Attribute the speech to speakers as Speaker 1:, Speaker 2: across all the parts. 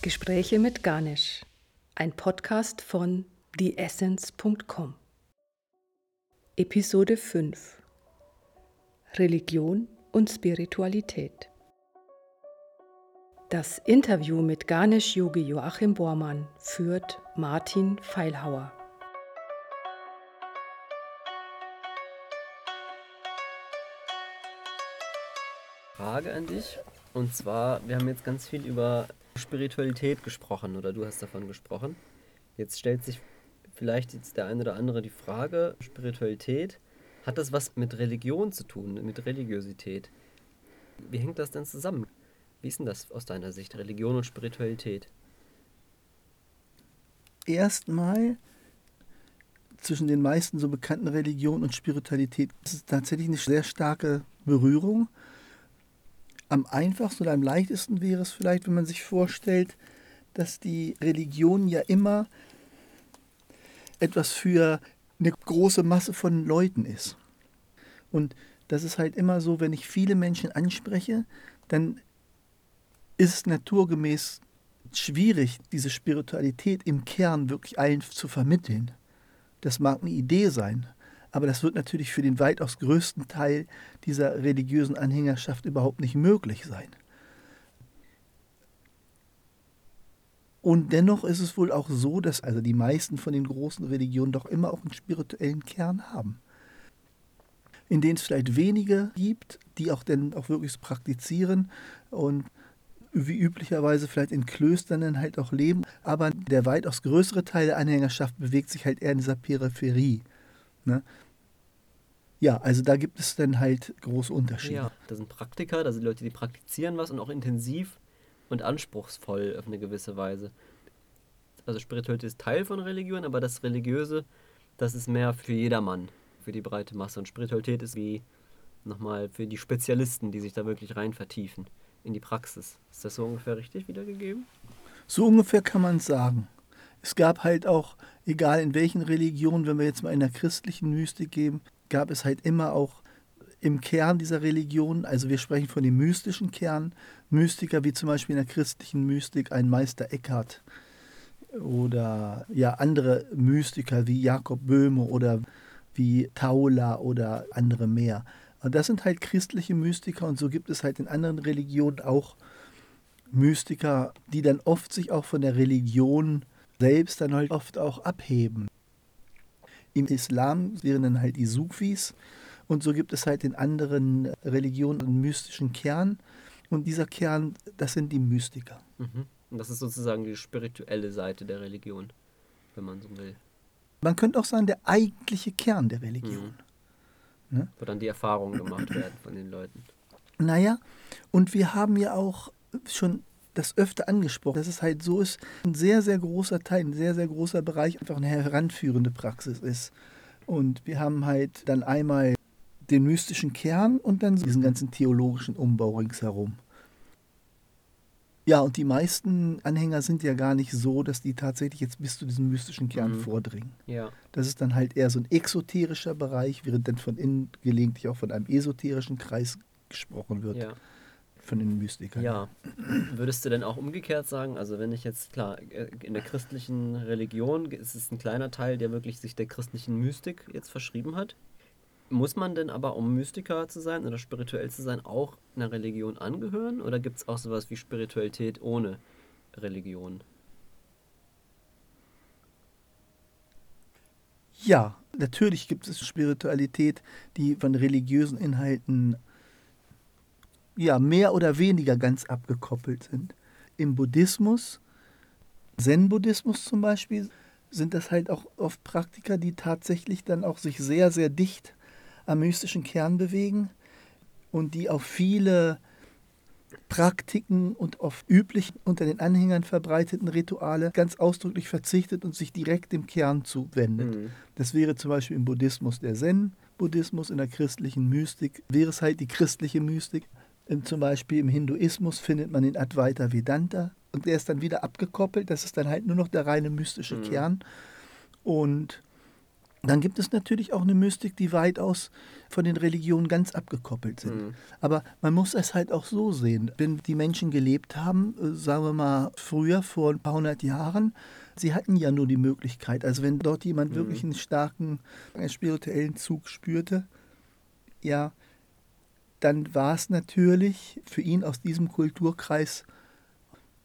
Speaker 1: Gespräche mit Ganesh, ein Podcast von theessence.com. Episode 5 Religion und Spiritualität. Das Interview mit Ganesh Yogi Joachim Bormann führt Martin Feilhauer.
Speaker 2: Frage an dich. Und zwar, wir haben jetzt ganz viel über Spiritualität gesprochen oder du hast davon gesprochen. Jetzt stellt sich vielleicht jetzt der eine oder andere die Frage, Spiritualität, hat das was mit Religion zu tun, mit Religiosität? Wie hängt das denn zusammen? Wie ist denn das aus deiner Sicht, Religion und Spiritualität?
Speaker 3: Erstmal zwischen den meisten so bekannten Religionen und Spiritualität ist es tatsächlich eine sehr starke Berührung. Am einfachsten oder am leichtesten wäre es vielleicht, wenn man sich vorstellt, dass die Religion ja immer etwas für eine große Masse von Leuten ist. Und das ist halt immer so, wenn ich viele Menschen anspreche, dann ist es naturgemäß schwierig, diese Spiritualität im Kern wirklich allen zu vermitteln. Das mag eine Idee sein, aber das wird natürlich für den weitaus größten Teil dieser religiösen Anhängerschaft überhaupt nicht möglich sein. Und dennoch ist es wohl auch so, dass also die meisten von den großen Religionen doch immer auch einen spirituellen Kern haben. In denen es vielleicht wenige gibt, die auch dann auch wirklich praktizieren und wie üblicherweise vielleicht in Klöstern dann halt auch leben. Aber der weitaus größere Teil der Anhängerschaft bewegt sich halt eher in dieser Peripherie. Ne? Ja, also da gibt es dann halt große Unterschiede. Ja,
Speaker 2: da sind Praktiker, da sind Leute, die praktizieren was und auch intensiv und anspruchsvoll auf eine gewisse Weise. Also Spiritualität ist Teil von Religion, aber das Religiöse, das ist mehr für jedermann, für die breite Masse. Und Spiritualität ist wie nochmal für die Spezialisten, die sich da wirklich rein vertiefen in die Praxis. Ist das so ungefähr richtig wiedergegeben?
Speaker 3: So ungefähr kann man es sagen. Es gab halt auch, egal in welchen Religionen, wenn wir jetzt mal in der christlichen Mystik geben, gab es halt immer auch im Kern dieser Religion, also wir sprechen von dem mystischen Kern, Mystiker wie zum Beispiel in der christlichen Mystik ein Meister Eckhart oder ja andere Mystiker wie Jakob Böhme oder wie Taula oder andere mehr. Und das sind halt christliche Mystiker und so gibt es halt in anderen Religionen auch Mystiker, die dann oft sich auch von der Religion selbst dann halt oft auch abheben. Im Islam wären dann halt die Sufis und so gibt es halt in anderen Religionen einen mystischen Kern und dieser Kern, das sind die Mystiker.
Speaker 2: Mhm. Und das ist sozusagen die spirituelle Seite der Religion, wenn man so will.
Speaker 3: Man könnte auch sagen, der eigentliche Kern der Religion.
Speaker 2: Mhm. Ne? Wo dann die Erfahrungen gemacht werden von den Leuten.
Speaker 3: Naja, und wir haben ja auch schon das öfter angesprochen, dass es halt so ist, ein sehr, sehr großer Teil, ein sehr, sehr großer Bereich einfach eine heranführende Praxis ist. Und wir haben halt dann einmal den mystischen Kern und dann diesen ganzen theologischen Umbau ringsherum. Ja, und die meisten Anhänger sind ja gar nicht so, dass die tatsächlich jetzt bis zu diesem mystischen Kern mhm. vordringen.
Speaker 2: Ja.
Speaker 3: Das ist dann halt eher so ein exoterischer Bereich, während dann von innen gelegentlich auch von einem esoterischen Kreis gesprochen wird. Ja von den Mystikern.
Speaker 2: Ja. Würdest du denn auch umgekehrt sagen, also wenn ich jetzt, klar, äh, in der christlichen Religion ist es ein kleiner Teil, der wirklich sich der christlichen Mystik jetzt verschrieben hat. Muss man denn aber, um Mystiker zu sein oder spirituell zu sein, auch einer Religion angehören? Oder gibt es auch sowas wie Spiritualität ohne Religion?
Speaker 3: Ja, natürlich gibt es Spiritualität, die von religiösen Inhalten ja, mehr oder weniger ganz abgekoppelt sind. Im Buddhismus, Zen-Buddhismus zum Beispiel, sind das halt auch oft Praktiker, die tatsächlich dann auch sich sehr, sehr dicht am mystischen Kern bewegen und die auf viele Praktiken und auf üblich unter den Anhängern verbreiteten Rituale ganz ausdrücklich verzichtet und sich direkt dem Kern zuwendet. Mhm. Das wäre zum Beispiel im Buddhismus der Zen-Buddhismus, in der christlichen Mystik wäre es halt die christliche Mystik. Zum Beispiel im Hinduismus findet man den Advaita Vedanta und der ist dann wieder abgekoppelt. Das ist dann halt nur noch der reine mystische mhm. Kern. Und Dann gibt es natürlich auch eine Mystik, die weitaus von den Religionen ganz abgekoppelt sind.
Speaker 2: Mhm.
Speaker 3: Aber man muss es halt auch so sehen. Wenn die Menschen gelebt haben, äh, sagen wir mal früher, vor ein paar hundert Jahren, sie hatten ja nur die Möglichkeit. Also wenn dort jemand
Speaker 2: Mhm.
Speaker 3: wirklich einen starken einen spirituellen Zug spürte, ja, dann war es natürlich für ihn aus diesem Kulturkreis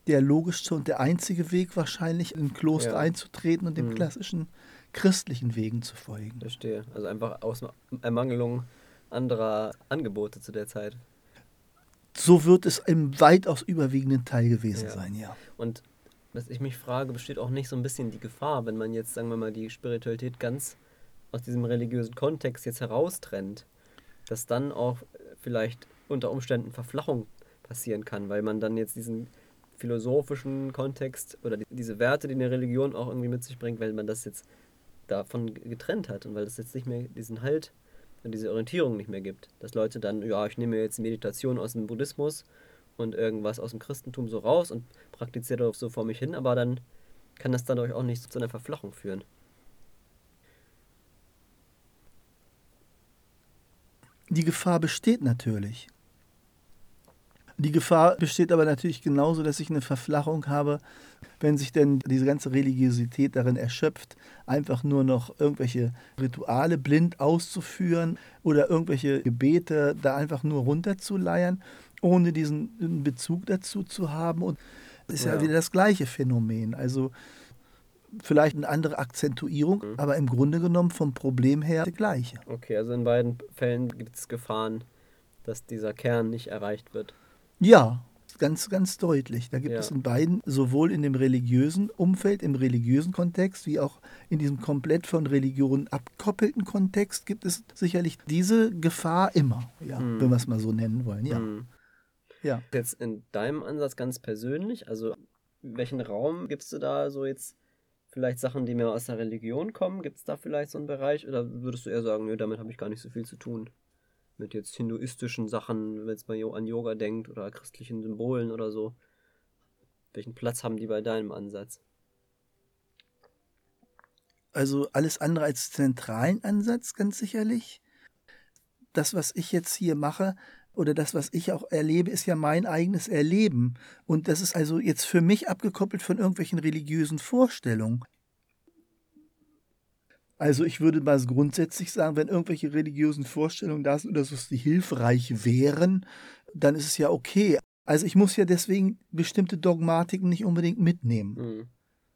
Speaker 3: der logischste und der einzige Weg wahrscheinlich, in ein Kloster
Speaker 2: Ja.
Speaker 3: einzutreten und dem
Speaker 2: Mhm.
Speaker 3: klassischen christlichen Wegen zu folgen.
Speaker 2: Verstehe. Also einfach aus Ermangelung anderer Angebote zu der Zeit.
Speaker 3: So wird es im weitaus überwiegenden Teil gewesen
Speaker 2: Ja.
Speaker 3: sein, ja.
Speaker 2: Und was ich mich frage, besteht auch nicht so ein bisschen die Gefahr, wenn man jetzt, sagen wir mal, die Spiritualität ganz aus diesem religiösen Kontext jetzt heraustrennt, dass dann auch vielleicht unter Umständen Verflachung passieren kann, weil man dann jetzt diesen philosophischen Kontext oder die, diese Werte, die eine Religion auch irgendwie mit sich bringt, weil man das jetzt davon getrennt hat und weil es jetzt nicht mehr diesen Halt und diese Orientierung nicht mehr gibt. Dass Leute dann, ja, ich nehme jetzt Meditation aus dem Buddhismus und irgendwas aus dem Christentum so raus und praktiziere das so vor mich hin, aber dann kann das dadurch auch nicht zu einer Verflachung führen.
Speaker 3: Die Gefahr besteht natürlich. Die Gefahr besteht aber natürlich genauso, dass ich eine Verflachung habe, wenn sich denn diese ganze Religiosität darin erschöpft, einfach nur noch irgendwelche Rituale blind auszuführen oder irgendwelche Gebete da einfach nur runterzuleiern, ohne diesen Bezug dazu zu haben. Und das ist ja,
Speaker 2: Ja.
Speaker 3: wieder das gleiche Phänomen. Also vielleicht eine andere Akzentuierung,
Speaker 2: Mhm.
Speaker 3: aber im Grunde genommen vom Problem her das gleiche.
Speaker 2: Okay, also in beiden Fällen gibt es Gefahren, dass dieser Kern nicht erreicht wird.
Speaker 3: Ja, ganz, ganz deutlich. Da gibt
Speaker 2: Ja.
Speaker 3: es in beiden, sowohl in dem religiösen Umfeld, im religiösen Kontext, wie auch in diesem komplett von Religion abkoppelten Kontext, gibt es sicherlich diese Gefahr immer, ja,
Speaker 2: Mhm.
Speaker 3: wenn wir es mal so nennen wollen. Ja,
Speaker 2: Hm.
Speaker 3: ja.
Speaker 2: Jetzt in deinem Ansatz ganz persönlich, also welchen Raum gibst du da so jetzt vielleicht Sachen, die mehr aus der Religion kommen? Gibt es da vielleicht so einen Bereich oder würdest du eher sagen, nö, damit habe ich gar nicht so viel zu tun? Mit jetzt hinduistischen Sachen, wenn jo- an Yoga denkt oder christlichen Symbolen oder so. Welchen Platz haben die bei deinem Ansatz?
Speaker 3: Also alles andere als zentralen Ansatz, ganz sicherlich. Das, was ich jetzt hier mache, oder das, was ich auch erlebe, ist ja mein eigenes Erleben. Und das ist also jetzt für mich abgekoppelt von irgendwelchen religiösen Vorstellungen. Also ich würde mal grundsätzlich sagen, wenn irgendwelche religiösen Vorstellungen da sind oder so, die hilfreich wären, dann ist es ja okay. Also ich muss ja deswegen bestimmte Dogmatiken nicht unbedingt mitnehmen.
Speaker 2: Hm.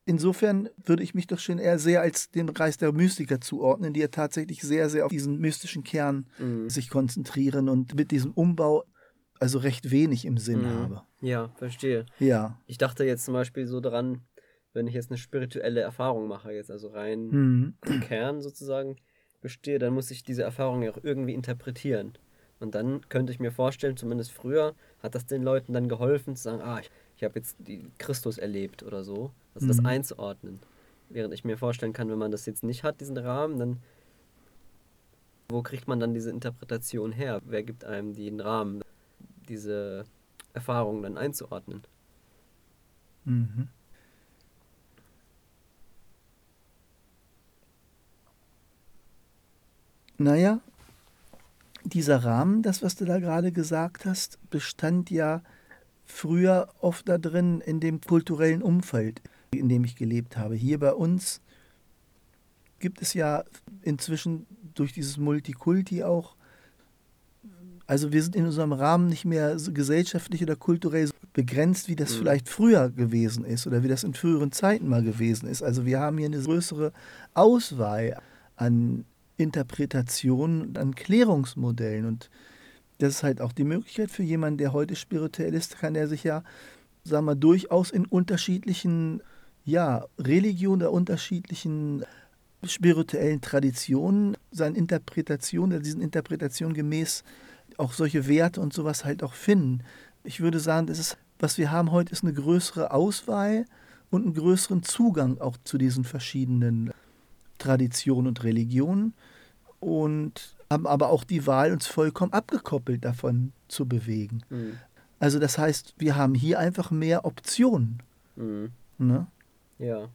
Speaker 3: Insofern würde ich mich doch schon eher sehr als den Kreis der Mystiker zuordnen, die ja tatsächlich sehr, sehr auf diesen mystischen Kern
Speaker 2: Hm.
Speaker 3: sich konzentrieren und mit diesem Umbau also recht wenig im Sinn
Speaker 2: Mhm.
Speaker 3: habe.
Speaker 2: Ja, verstehe.
Speaker 3: Ja.
Speaker 2: Ich dachte jetzt zum Beispiel so daran, wenn ich jetzt eine spirituelle Erfahrung mache, jetzt also rein
Speaker 3: Mhm.
Speaker 2: im Kern sozusagen bestehe, dann muss ich diese Erfahrung ja auch irgendwie interpretieren. Und dann könnte ich mir vorstellen, zumindest früher hat das den Leuten dann geholfen zu sagen, ah, ich, ich habe jetzt die Christus erlebt oder so. Also das
Speaker 3: Mhm.
Speaker 2: einzuordnen. Während ich mir vorstellen kann, wenn man das jetzt nicht hat, diesen Rahmen, dann wo kriegt man dann diese Interpretation her? Wer gibt einem den Rahmen, diese Erfahrung dann einzuordnen?
Speaker 3: Mhm. Naja, dieser Rahmen, das, was du da gerade gesagt hast, bestand ja früher oft da drin in dem kulturellen Umfeld, in dem ich gelebt habe. Hier bei uns gibt es ja inzwischen durch dieses Multikulti auch, also wir sind in unserem Rahmen nicht mehr so gesellschaftlich oder kulturell so begrenzt, wie das
Speaker 2: Mhm.
Speaker 3: vielleicht früher gewesen ist oder wie das in früheren Zeiten mal gewesen ist. Also wir haben hier eine größere Auswahl an Interpretationen und an Klärungsmodellen und das ist halt auch die Möglichkeit für jemanden, der heute spirituell ist, kann er sich ja, sagen wir, durchaus in unterschiedlichen, ja, Religionen oder unterschiedlichen spirituellen Traditionen seine Interpretation oder diesen Interpretationen gemäß auch solche Werte und sowas halt auch finden. Ich würde sagen, das ist, was wir haben heute, ist eine größere Auswahl und einen größeren Zugang auch zu diesen verschiedenen Traditionen und Religionen und haben aber auch die Wahl, uns vollkommen abgekoppelt davon zu bewegen.
Speaker 2: Hm.
Speaker 3: Also das heißt, wir haben hier einfach mehr Optionen.
Speaker 2: Hm.
Speaker 3: Ne?
Speaker 2: Ja.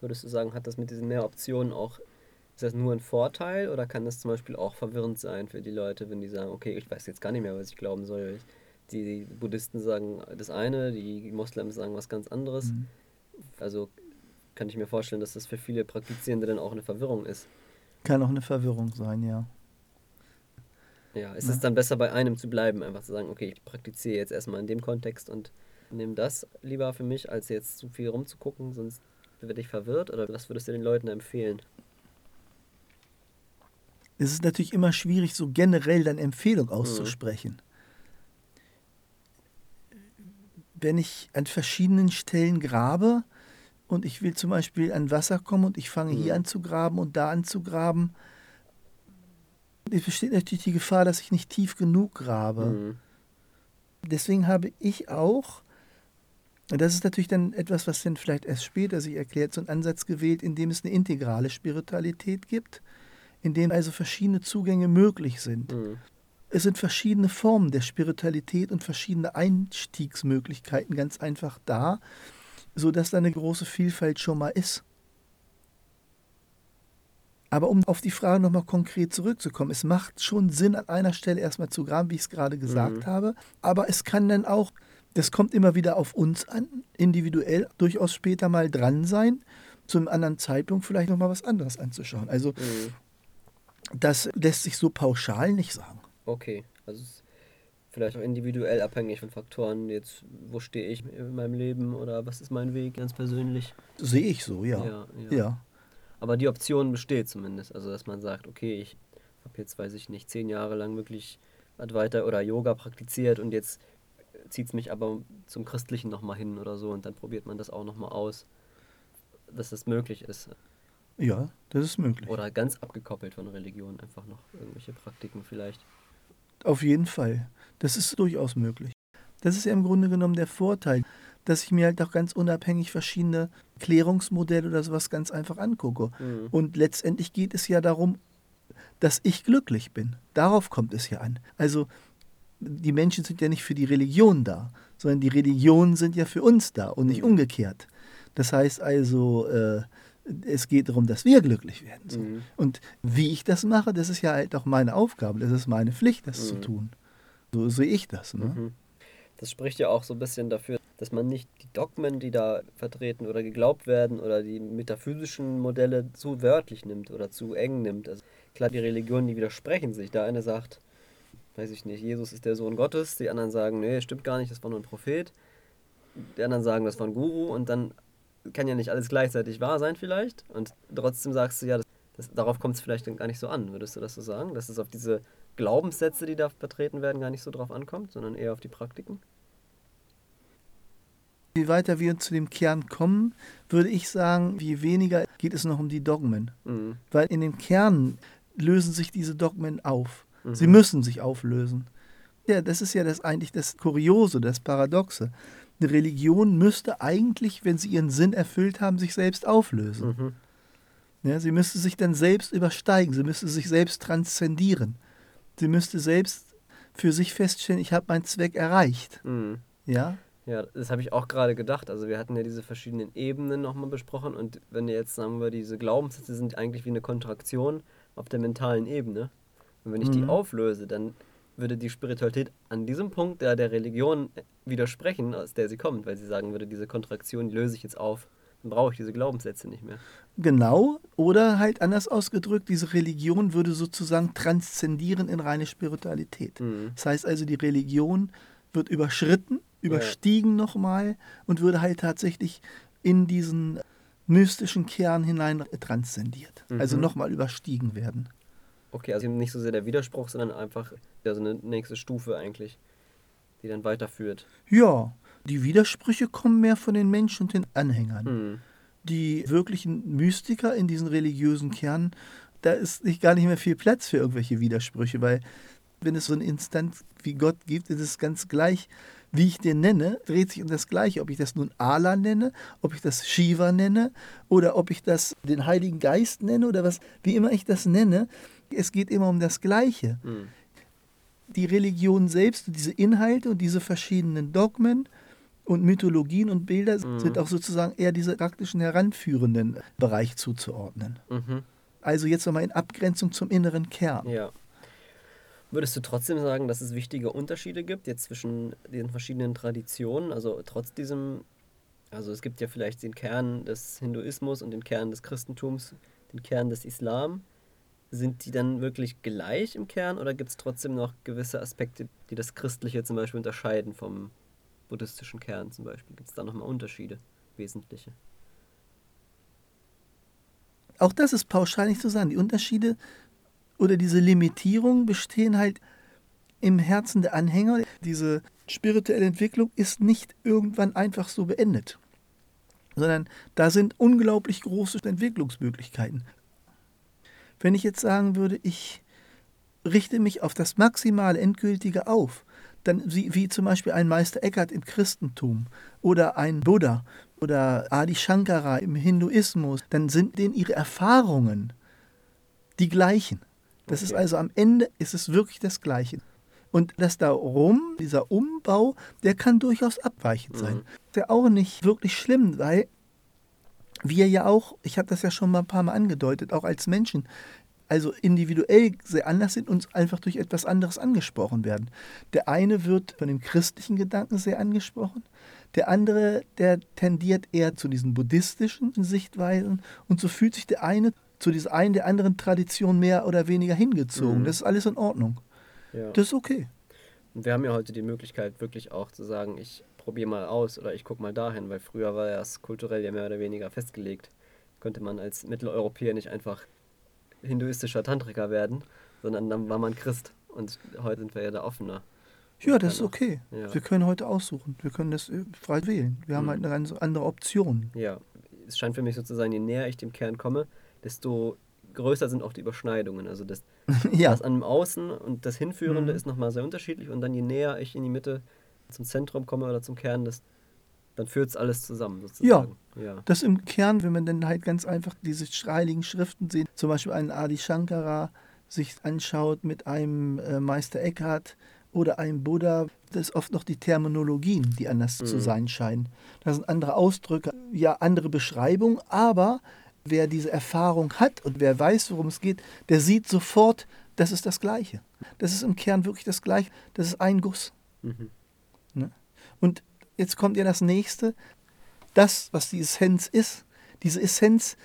Speaker 2: Würdest du sagen, hat das mit diesen mehr Optionen auch Ist das nur ein Vorteil oder kann das zum Beispiel auch verwirrend sein für die Leute, wenn die sagen, okay, ich weiß jetzt gar nicht mehr, was ich glauben soll. Die Buddhisten sagen das eine, die Moslems sagen was ganz anderes. Mhm. Also kann ich mir vorstellen, dass das für viele Praktizierende dann auch eine Verwirrung ist.
Speaker 3: Kann auch eine Verwirrung sein, ja.
Speaker 2: Ja, ist ja. es dann besser bei einem zu bleiben, einfach zu sagen, okay, ich praktiziere jetzt erstmal in dem Kontext und nehme das lieber für mich, als jetzt zu viel rumzugucken, sonst werde ich verwirrt? Oder was würdest du den Leuten empfehlen?
Speaker 3: Es ist natürlich immer schwierig, so generell dann Empfehlung mhm. auszusprechen. Mhm. Wenn ich an verschiedenen Stellen grabe und ich will zum Beispiel an Wasser kommen und ich fange mhm. hier an zu graben und da an zu graben, es besteht natürlich die Gefahr, dass ich nicht tief genug grabe. Mhm. Deswegen habe ich auch, und das ist natürlich dann etwas, was dann vielleicht erst später sich erklärt, so einen Ansatz gewählt, in dem es eine integrale Spiritualität gibt, in dem also verschiedene Zugänge möglich sind. Mhm. Es sind verschiedene Formen der Spiritualität und verschiedene Einstiegsmöglichkeiten ganz einfach da, sodass da eine große Vielfalt schon mal ist. Aber um auf die Frage nochmal konkret zurückzukommen, es macht schon Sinn, an einer Stelle erstmal zu graben, wie ich es gerade gesagt mhm. habe. Aber es kann dann auch, das kommt immer wieder auf uns an, individuell durchaus später mal dran sein, zu einem anderen Zeitpunkt vielleicht nochmal was anderes anzuschauen. Also mhm. das lässt sich so pauschal nicht sagen.
Speaker 2: Okay, also es vielleicht auch individuell abhängig von Faktoren. Jetzt, wo stehe ich in meinem Leben oder was ist mein Weg ganz persönlich?
Speaker 3: Sehe ich so, ja. ja, ja. ja.
Speaker 2: Aber die Option besteht zumindest. Also, dass man sagt, okay, ich habe jetzt, weiß ich nicht, zehn Jahre lang wirklich Advaita oder Yoga praktiziert und jetzt zieht es mich aber zum Christlichen nochmal hin oder so und dann probiert man das auch nochmal aus, dass das möglich ist.
Speaker 3: Ja, das ist möglich.
Speaker 2: Oder ganz abgekoppelt von Religion, einfach noch irgendwelche Praktiken vielleicht.
Speaker 3: Auf jeden Fall. Das ist durchaus möglich. Das ist ja im Grunde genommen der Vorteil dass ich mir halt auch ganz unabhängig verschiedene Klärungsmodelle oder sowas ganz einfach angucke. Mhm. Und letztendlich geht es ja darum, dass ich glücklich bin. Darauf kommt es ja an. Also die Menschen sind ja nicht für die Religion da, sondern die Religionen sind ja für uns da und nicht mhm. umgekehrt. Das heißt also, äh, es geht darum, dass wir glücklich werden. So. Mhm. Und wie ich das mache, das ist ja halt auch meine Aufgabe, das ist meine Pflicht, das zu mhm. tun. So sehe ich das. Ne?
Speaker 2: Mhm. Das spricht ja auch so ein bisschen dafür, dass man nicht die Dogmen, die da vertreten oder geglaubt werden oder die metaphysischen Modelle zu wörtlich nimmt oder zu eng nimmt. Also klar, die Religionen, die widersprechen sich. Der eine sagt, weiß ich nicht, Jesus ist der Sohn Gottes, die anderen sagen, nee, stimmt gar nicht, das war nur ein Prophet. Die anderen sagen, das war ein Guru und dann kann ja nicht alles gleichzeitig wahr sein vielleicht. Und trotzdem sagst du ja, das, das, darauf kommt es vielleicht gar nicht so an. Würdest du das so sagen? Dass es auf diese Glaubenssätze, die da vertreten werden, gar nicht so drauf ankommt, sondern eher auf die Praktiken?
Speaker 3: Je weiter wir zu dem Kern kommen, würde ich sagen, je weniger geht es noch um die Dogmen. Mhm. Weil in dem Kern lösen sich diese Dogmen auf. Mhm. Sie müssen sich auflösen. Ja, das ist ja das eigentlich das Kuriose, das Paradoxe. Eine Religion müsste eigentlich, wenn sie ihren Sinn erfüllt haben, sich selbst auflösen. Mhm. Ja, sie müsste sich dann selbst übersteigen, sie müsste sich selbst transzendieren. Sie müsste selbst für sich feststellen, ich habe meinen Zweck erreicht. Mhm. Ja?
Speaker 2: Ja, das habe ich auch gerade gedacht. Also wir hatten ja diese verschiedenen Ebenen nochmal besprochen und wenn wir jetzt sagen wir, diese Glaubenssätze sind eigentlich wie eine Kontraktion auf der mentalen Ebene. Und wenn ich mhm. die auflöse, dann würde die Spiritualität an diesem Punkt der, der Religion widersprechen, aus der sie kommt, weil sie sagen würde, diese Kontraktion löse ich jetzt auf, dann brauche ich diese Glaubenssätze nicht mehr.
Speaker 3: Genau, oder halt anders ausgedrückt, diese Religion würde sozusagen transzendieren in reine Spiritualität. Mhm. Das heißt also, die Religion wird überschritten überstiegen ja. nochmal und würde halt tatsächlich in diesen mystischen Kern hinein transzendiert. Mhm. Also nochmal überstiegen werden.
Speaker 2: Okay, also nicht so sehr der Widerspruch, sondern einfach ja, so eine nächste Stufe eigentlich, die dann weiterführt.
Speaker 3: Ja, die Widersprüche kommen mehr von den Menschen und den Anhängern. Mhm. Die wirklichen Mystiker in diesen religiösen Kernen, da ist nicht gar nicht mehr viel Platz für irgendwelche Widersprüche, weil wenn es so eine Instanz wie Gott gibt, ist es ganz gleich, wie ich den nenne, dreht sich um das Gleiche. Ob ich das nun Allah nenne, ob ich das Shiva nenne oder ob ich das den Heiligen Geist nenne oder was, wie immer ich das nenne, es geht immer um das Gleiche. Mhm. Die Religion selbst, diese Inhalte und diese verschiedenen Dogmen und Mythologien und Bilder mhm. sind auch sozusagen eher diese praktischen heranführenden Bereich zuzuordnen. Mhm. Also jetzt nochmal in Abgrenzung zum inneren Kern.
Speaker 2: Ja. Würdest du trotzdem sagen, dass es wichtige Unterschiede gibt jetzt zwischen den verschiedenen Traditionen? Also trotz diesem, also es gibt ja vielleicht den Kern des Hinduismus und den Kern des Christentums, den Kern des Islam. Sind die dann wirklich gleich im Kern oder gibt es trotzdem noch gewisse Aspekte, die das Christliche zum Beispiel unterscheiden vom buddhistischen Kern zum Beispiel? Gibt es da nochmal Unterschiede, wesentliche?
Speaker 3: Auch das ist pauschal nicht zu sagen. Die Unterschiede oder diese Limitierungen bestehen halt im Herzen der Anhänger. Diese spirituelle Entwicklung ist nicht irgendwann einfach so beendet, sondern da sind unglaublich große Entwicklungsmöglichkeiten. Wenn ich jetzt sagen würde, ich richte mich auf das maximale Endgültige auf, dann wie, wie zum Beispiel ein Meister Eckhart im Christentum oder ein Buddha oder Adi Shankara im Hinduismus, dann sind denen ihre Erfahrungen die gleichen. Das okay. ist also am Ende ist es wirklich das Gleiche. Und das darum, dieser Umbau, der kann durchaus abweichend sein. Mhm. Ist ja auch nicht wirklich schlimm, weil wir ja auch, ich habe das ja schon mal ein paar Mal angedeutet, auch als Menschen, also individuell sehr anders sind, uns einfach durch etwas anderes angesprochen werden. Der eine wird von dem christlichen Gedanken sehr angesprochen, der andere, der tendiert eher zu diesen buddhistischen Sichtweisen und so fühlt sich der eine zu dieser einen der anderen Tradition mehr oder weniger hingezogen. Mhm. Das ist alles in Ordnung. Ja. Das ist okay.
Speaker 2: Und wir haben ja heute die Möglichkeit, wirklich auch zu sagen, ich probiere mal aus oder ich gucke mal dahin, weil früher war das kulturell ja mehr oder weniger festgelegt. Könnte man als Mitteleuropäer nicht einfach hinduistischer Tantriker werden, sondern dann war man Christ. Und heute sind wir ja da offener.
Speaker 3: Ja, das ist okay. Ja. Wir können heute aussuchen. Wir können das äh, frei wählen. Wir mhm. haben halt eine ganz andere Option.
Speaker 2: Ja, es scheint für mich so zu sein, je näher ich dem Kern komme, desto größer sind auch die Überschneidungen. Also das, ja. das an dem Außen und das Hinführende mhm. ist nochmal sehr unterschiedlich. Und dann je näher ich in die Mitte zum Zentrum komme oder zum Kern, das, dann führt es alles zusammen
Speaker 3: sozusagen. Ja, ja, das im Kern, wenn man dann halt ganz einfach diese heiligen Schriften sieht, zum Beispiel einen Adi Shankara sich anschaut mit einem äh, Meister Eckhart oder einem Buddha, das ist oft noch die Terminologien, die anders mhm. zu sein scheinen. Das sind andere Ausdrücke, ja andere Beschreibungen, aber Wer diese Erfahrung hat und wer weiß, worum es geht, der sieht sofort, das ist das Gleiche. Das ist im Kern wirklich das Gleiche. Das ist ein Guss. Mhm. Und jetzt kommt ja das nächste. Das, was die Essenz ist, diese Essenz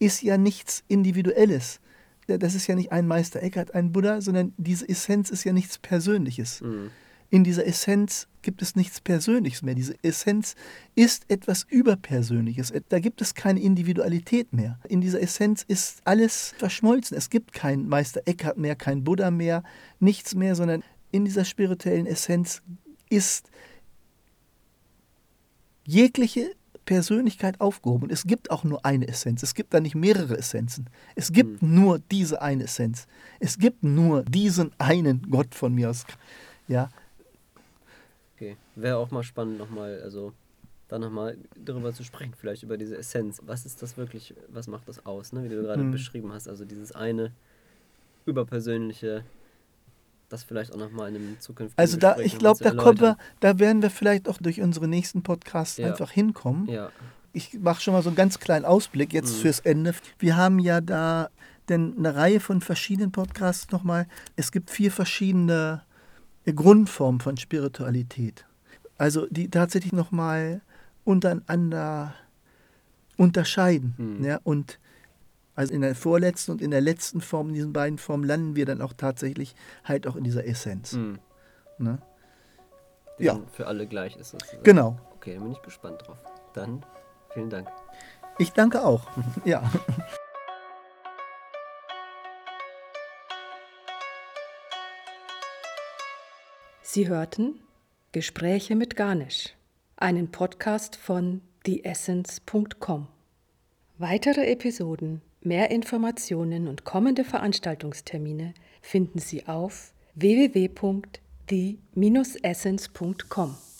Speaker 3: ist ja nichts Individuelles. Das ist ja nicht ein Meister Eckhart, ein Buddha, sondern diese Essenz ist ja nichts Persönliches. Mhm in dieser Essenz gibt es nichts Persönliches mehr. Diese Essenz ist etwas Überpersönliches. Da gibt es keine Individualität mehr. In dieser Essenz ist alles verschmolzen. Es gibt keinen Meister Eckhart mehr, kein Buddha mehr, nichts mehr, sondern in dieser spirituellen Essenz ist jegliche Persönlichkeit aufgehoben. Es gibt auch nur eine Essenz. Es gibt da nicht mehrere Essenzen. Es gibt mhm. nur diese eine Essenz. Es gibt nur diesen einen Gott von mir aus. Ja,
Speaker 2: Okay. Wäre auch mal spannend, nochmal, also da nochmal darüber zu sprechen, vielleicht über diese Essenz. Was ist das wirklich, was macht das aus, ne? wie du gerade mhm. beschrieben hast? Also dieses eine überpersönliche, das vielleicht auch nochmal in einem zukünftigen
Speaker 3: Also da, ich glaube, da kommen wir, da werden wir vielleicht auch durch unsere nächsten Podcasts ja. einfach hinkommen. Ja. Ich mache schon mal so einen ganz kleinen Ausblick jetzt mhm. fürs Ende. Wir haben ja da denn eine Reihe von verschiedenen Podcasts nochmal. Es gibt vier verschiedene Grundform von Spiritualität. Also die tatsächlich nochmal untereinander unterscheiden. Mhm. Ja, und also in der vorletzten und in der letzten Form, in diesen beiden Formen, landen wir dann auch tatsächlich halt auch in dieser Essenz. Mhm.
Speaker 2: Ne? Die ja. für alle gleich ist sozusagen.
Speaker 3: Genau.
Speaker 2: Okay, dann bin ich gespannt drauf. Dann vielen Dank.
Speaker 3: Ich danke auch. ja.
Speaker 1: Sie hörten Gespräche mit Garnisch, einen Podcast von theessence.com. Weitere Episoden, mehr Informationen und kommende Veranstaltungstermine finden Sie auf www.the-essence.com.